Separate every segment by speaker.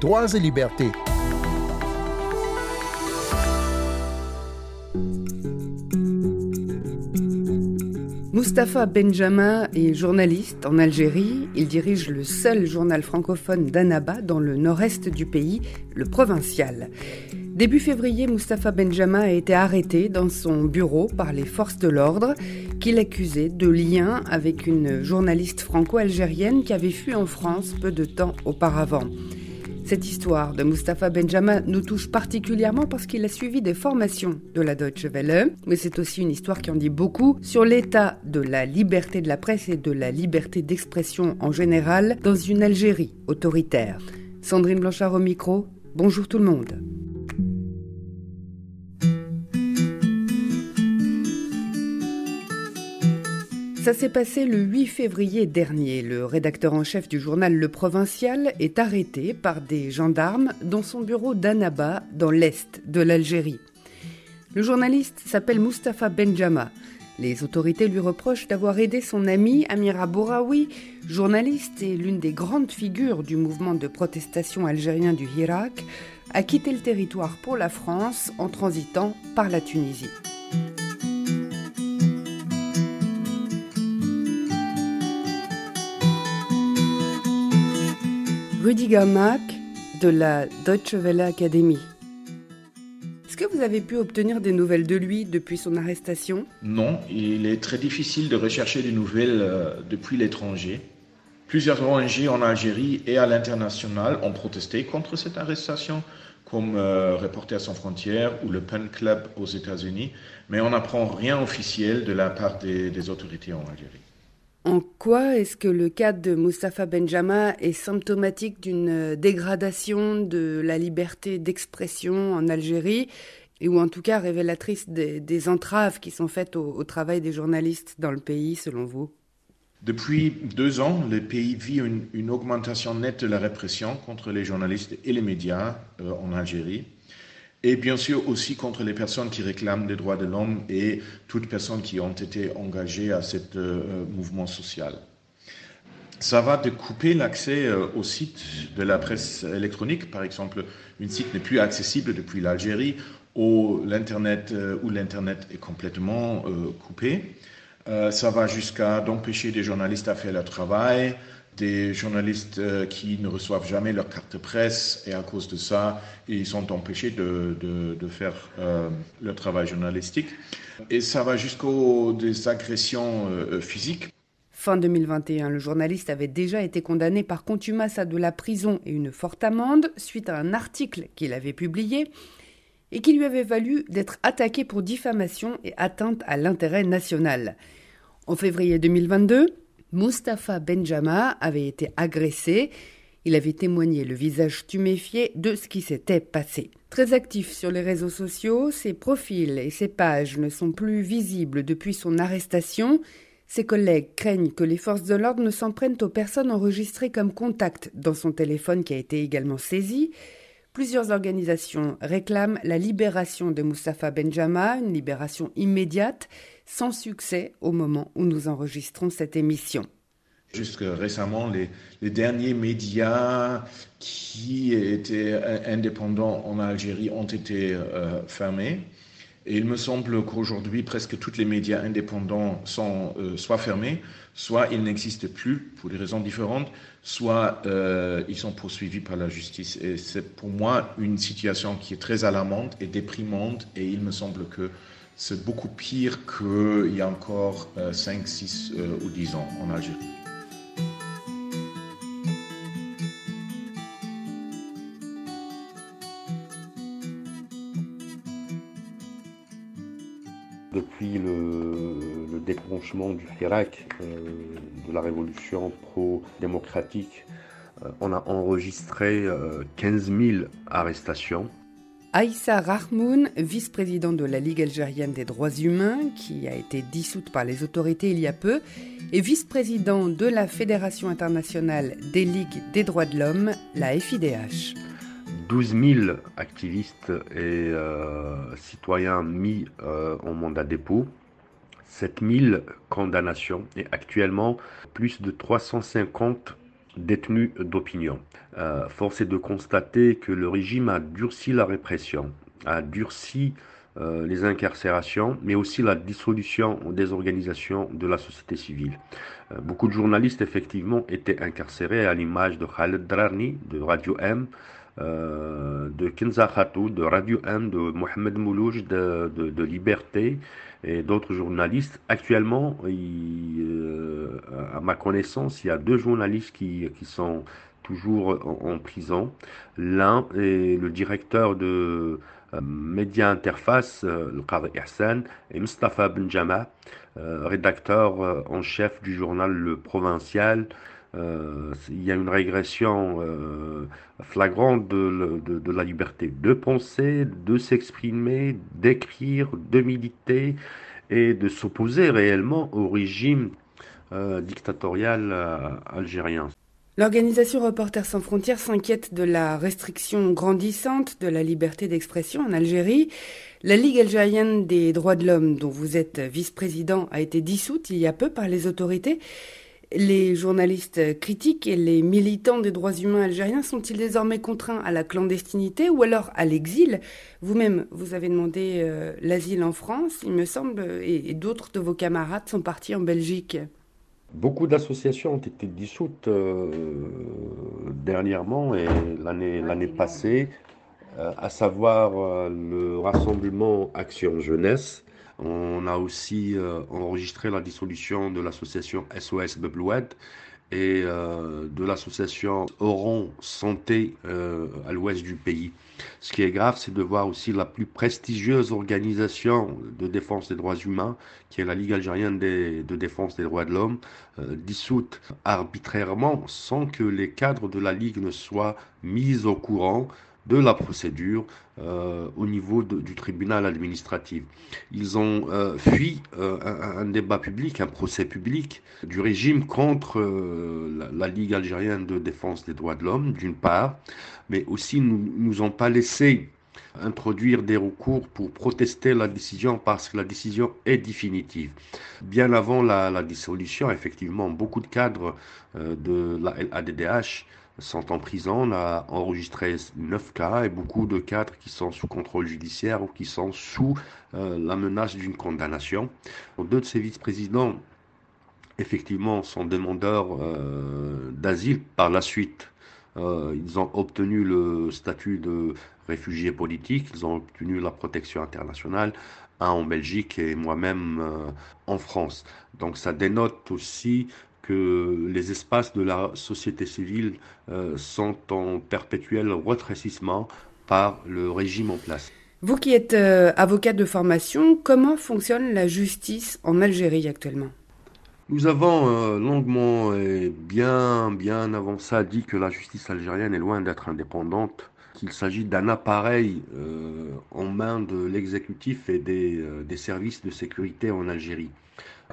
Speaker 1: Droits et libertés.
Speaker 2: Mustapha Benjama est journaliste en Algérie. Il dirige le seul journal francophone d'Annaba dans le nord-est du pays, le provincial. Début février, Mustapha Benjama a été arrêté dans son bureau par les forces de l'ordre qui l'accusaient de lien avec une journaliste franco-algérienne qui avait fui en France peu de temps auparavant. Cette histoire de Mustapha Benjama nous touche particulièrement parce qu'il a suivi des formations de la Deutsche Welle, mais c'est aussi une histoire qui en dit beaucoup sur l'état de la liberté de la presse et de la liberté d'expression en général dans une Algérie autoritaire. Sandrine Blanchard au micro, bonjour tout le monde. Ça s'est passé le 8 février dernier. Le rédacteur en chef du journal Le Provincial est arrêté par des gendarmes dans son bureau d'Annaba, dans l'est de l'Algérie. Le journaliste s'appelle Mustapha Benjama. Les autorités lui reprochent d'avoir aidé son ami Amira Bouraoui, journaliste et l'une des grandes figures du mouvement de protestation algérien du Hirak, à quitter le territoire pour la France en transitant par la Tunisie. Rüdiger Mack de la Deutsche Welle Academy. Est-ce que vous avez pu obtenir des nouvelles de lui depuis son arrestation?
Speaker 3: Non, il est très difficile de rechercher des nouvelles euh, depuis l'étranger. Plusieurs ONG en Algérie et à l'international ont protesté contre cette arrestation, comme euh, Reporters sans frontières ou le Pen Club aux États-Unis, mais on n'apprend rien officiel de la part des autorités en Algérie.
Speaker 2: En quoi est-ce que le cas de Mustafa Benjama est symptomatique d'une dégradation de la liberté d'expression en Algérie ou en tout cas révélatrice des, entraves qui sont faites au, travail des journalistes dans le pays, selon vous?
Speaker 3: Depuis deux ans, le pays vit une, augmentation nette de la répression contre les journalistes et les médias euh, en Algérie et bien sûr aussi contre les personnes qui réclament les droits de l'homme et toutes personnes qui ont été engagées à ce euh, mouvement social. Ça va de couper l'accès euh, au site de la presse électronique. Par exemple, une site n'est plus accessible depuis l'Algérie ou l'Internet, euh, où l'Internet est complètement coupé. ça va jusqu'à d'empêcher des journalistes à faire leur travail, des journalistes euh, qui ne reçoivent jamais leur carte presse et à cause de ça, ils sont empêchés de, de, faire euh, leur travail journalistique. Et ça va jusqu'aux agressions euh, physiques.
Speaker 2: Fin 2021, le journaliste avait déjà été condamné par contumace à de la prison et une forte amende suite à un article qu'il avait publié et qui lui avait valu d'être attaqué pour diffamation et atteinte à l'intérêt national. En février 2022, Mustapha Benjama avait été agressé. Il avait témoigné le visage tuméfié de ce qui s'était passé. Très actif sur les réseaux sociaux, ses profils et ses pages ne sont plus visibles depuis son arrestation. Ses collègues craignent que les forces de l'ordre ne s'en prennent aux personnes enregistrées comme contact dans son téléphone qui a été également saisi. Plusieurs organisations réclament la libération de Mustapha Benjama, une libération immédiate, sans succès au moment où nous enregistrons cette émission.
Speaker 3: Jusque récemment, les, derniers médias qui étaient indépendants en Algérie ont été euh, fermés. Et il me semble qu'aujourd'hui, presque tous les médias indépendants sont euh, soit fermés, soit ils n'existent plus pour des raisons différentes, soit euh, ils sont poursuivis par la justice. Et c'est pour moi une situation qui est très alarmante et déprimante. Et il me semble que c'est beaucoup pire qu'il y a encore 5, 6 ou 10 ans en Algérie.
Speaker 4: depuis le, déclenchement du Hirak, euh, de la révolution pro-démocratique, euh, on a enregistré 15 euh, 000 arrestations.
Speaker 2: Aïssa Rahmoun, vice-président de la Ligue algérienne des droits humains, qui a été dissoute par les autorités il y a peu, et vice-président de la Fédération internationale des ligues des droits de l'homme, la FIDH.
Speaker 4: 12 000 activistes et euh, citoyens mis euh, en mandat dépôt, 7000 condamnations et actuellement plus de 350 détenus d'opinion. Euh, force est de constater que le régime a durci la répression, a durci euh, les incarcérations, mais aussi la dissolution des organisations de la société civile. Euh, beaucoup de journalistes, effectivement, étaient incarcérés à l'image de Khaled Drarni, de Radio M, de Kenza Khatou, de Radio M, de Mohamed Moulouj, de, de, Liberté et d'autres journalistes. Actuellement, euh, à ma connaissance, il y a deux journalistes qui, sont toujours en, prison. L'un est le directeur de euh, Média Interface, le Qadr Ihsan, et Mustafa Benjama, rédacteur en chef du journal Le Provincial. Euh, il y a une régression euh, flagrante de, la liberté de penser, de s'exprimer, d'écrire, de militer et de s'opposer réellement au régime euh, dictatorial algérien.
Speaker 2: L'organisation Reporters sans frontières s'inquiète de la restriction grandissante de la liberté d'expression en Algérie. La Ligue algérienne des droits de l'homme, dont vous êtes vice-président, a été dissoute il y a peu par les autorités. Les journalistes critiques et les militants des droits humains algériens sont-ils désormais contraints à la clandestinité ou alors à l'exil? Vous-même, vous avez demandé euh, l'asile en France, il me semble, et, d'autres de vos camarades sont partis en Belgique.
Speaker 4: Beaucoup d'associations ont été dissoutes euh, dernièrement et l'année passée, euh, à savoir le rassemblement Action Jeunesse, on a aussi euh, enregistré la dissolution de l'association SOS Bebloued et euh, de l'association Oron Santé euh, à l'ouest du pays. Ce qui est grave, c'est de voir aussi la plus prestigieuse organisation de défense des droits humains, qui est la Ligue algérienne de défense des droits de l'homme, dissoute arbitrairement sans que les cadres de la Ligue ne soient mis au courant de la procédure euh, au niveau du tribunal administratif. Ils ont euh, fui euh, un, débat public, un procès public du régime contre la, Ligue algérienne de défense des droits de l'homme, d'une part, mais aussi nous nous ont pas laissé introduire des recours pour protester la décision parce que la décision est définitive. Bien avant la, la dissolution, effectivement, beaucoup de cadres de la LADDH sont en prison. On a enregistré 9 cas et beaucoup de cadres qui sont sous contrôle judiciaire ou qui sont sous euh, la menace d'une condamnation. Deux de ces vice-présidents, effectivement, sont demandeurs euh, d'asile par la suite. Euh, ils ont obtenu le statut de réfugiés politiques, ils ont obtenu la protection internationale, un en Belgique et moi-même en France. Donc ça dénote aussi que les espaces de la société civile euh, sont en perpétuel retrécissement par le régime en place.
Speaker 2: Vous qui êtes euh, avocat de formation, comment fonctionne la justice en Algérie actuellement?
Speaker 4: Nous avons euh, longuement et bien, bien avant ça dit que la justice algérienne est loin d'être indépendante, qu'il s'agit d'un appareil en main de l'exécutif et des, des services de sécurité en Algérie.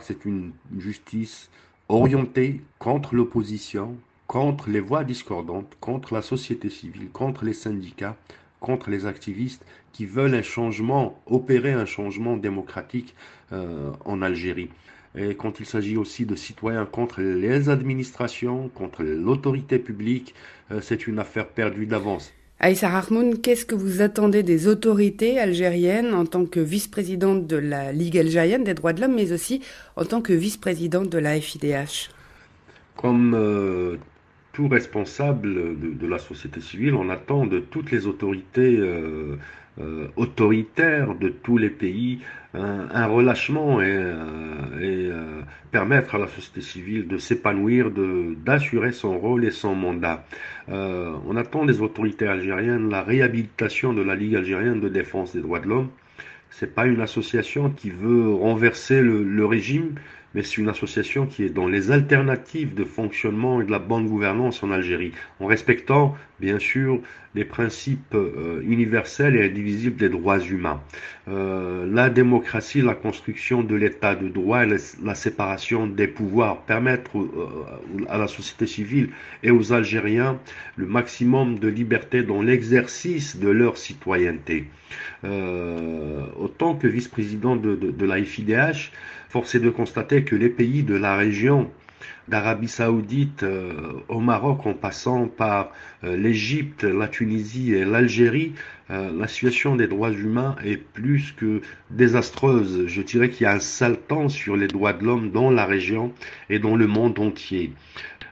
Speaker 4: C'est une justice orienté contre l'opposition, contre les voix discordantes, contre la société civile, contre les syndicats, contre les activistes qui veulent un changement, opérer un changement démocratique euh, en Algérie. Et quand il s'agit aussi de citoyens contre les administrations, contre l'autorité publique, euh, c'est une affaire perdue d'avance.
Speaker 2: Aïssa Rahmoun, qu'est-ce que vous attendez des autorités algériennes en tant que vice-présidente de la Ligue algérienne des droits de l'homme, mais aussi en tant que vice-présidente de la FIDH
Speaker 4: Comme euh, tout responsable de, la société civile, on attend de toutes les autorités euh, euh, autoritaires de tous les pays un, relâchement et, euh, permettre à la société civile de s'épanouir, d'assurer son rôle et son mandat. on attend des autorités algériennes la réhabilitation de la Ligue algérienne de défense des droits de l'homme. C'est pas une association qui veut renverser le régime, mais c'est une association qui est dans les alternatives de fonctionnement et de la bonne gouvernance en Algérie, en respectant bien sûr, les principes euh, universels et indivisibles des droits humains. Euh, la démocratie, la construction de l'état de droit et la séparation des pouvoirs, permettre euh, à la société civile et aux Algériens le maximum de liberté dans l'exercice de leur citoyenneté. autant que vice-président de, de, de la FIDH, force est de constater que les pays de la région d'Arabie saoudite euh, au Maroc en passant par euh, l'Égypte, la Tunisie et l'Algérie, euh, la situation des droits humains est plus que désastreuse. Je dirais qu'il y a un sale temps sur les droits de l'homme dans la région et dans le monde entier.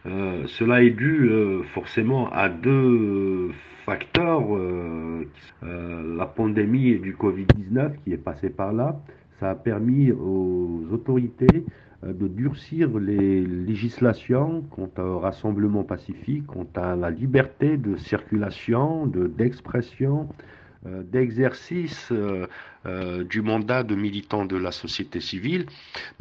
Speaker 4: cela est dû forcément à deux facteurs. la pandémie du Covid-19 qui est passée par là, ça a permis aux autorités de durcir les législations quant au rassemblement pacifique, quant à la liberté de circulation, de, d'expression, euh, d'exercice euh, du mandat de militant de la société civile,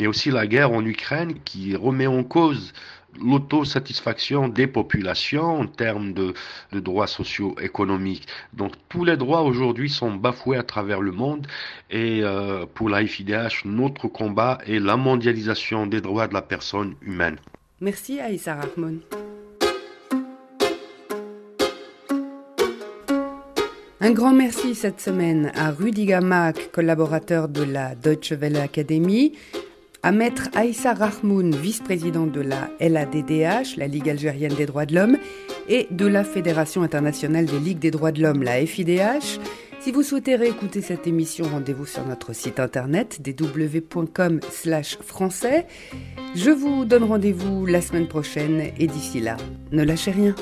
Speaker 4: mais aussi la guerre en Ukraine qui remet en cause l'autosatisfaction des populations en termes de, droits sociaux économiques. Donc tous les droits aujourd'hui sont bafoués à travers le monde et euh, pour la FIDH, notre combat est la mondialisation des droits de la personne humaine.
Speaker 2: Merci Aïssa Rahman. Un grand merci cette semaine à Rudy Mack, collaborateur de la Deutsche Welle Academy, à Maître Aïssa Rahmoun, vice-présidente de la LADDH, la Ligue algérienne des droits de l'homme, et de la Fédération internationale des ligues des droits de l'homme, la FIDH. Si vous souhaitez réécouter cette émission, rendez-vous sur notre site internet français. Je vous donne rendez-vous la semaine prochaine et d'ici là, ne lâchez rien.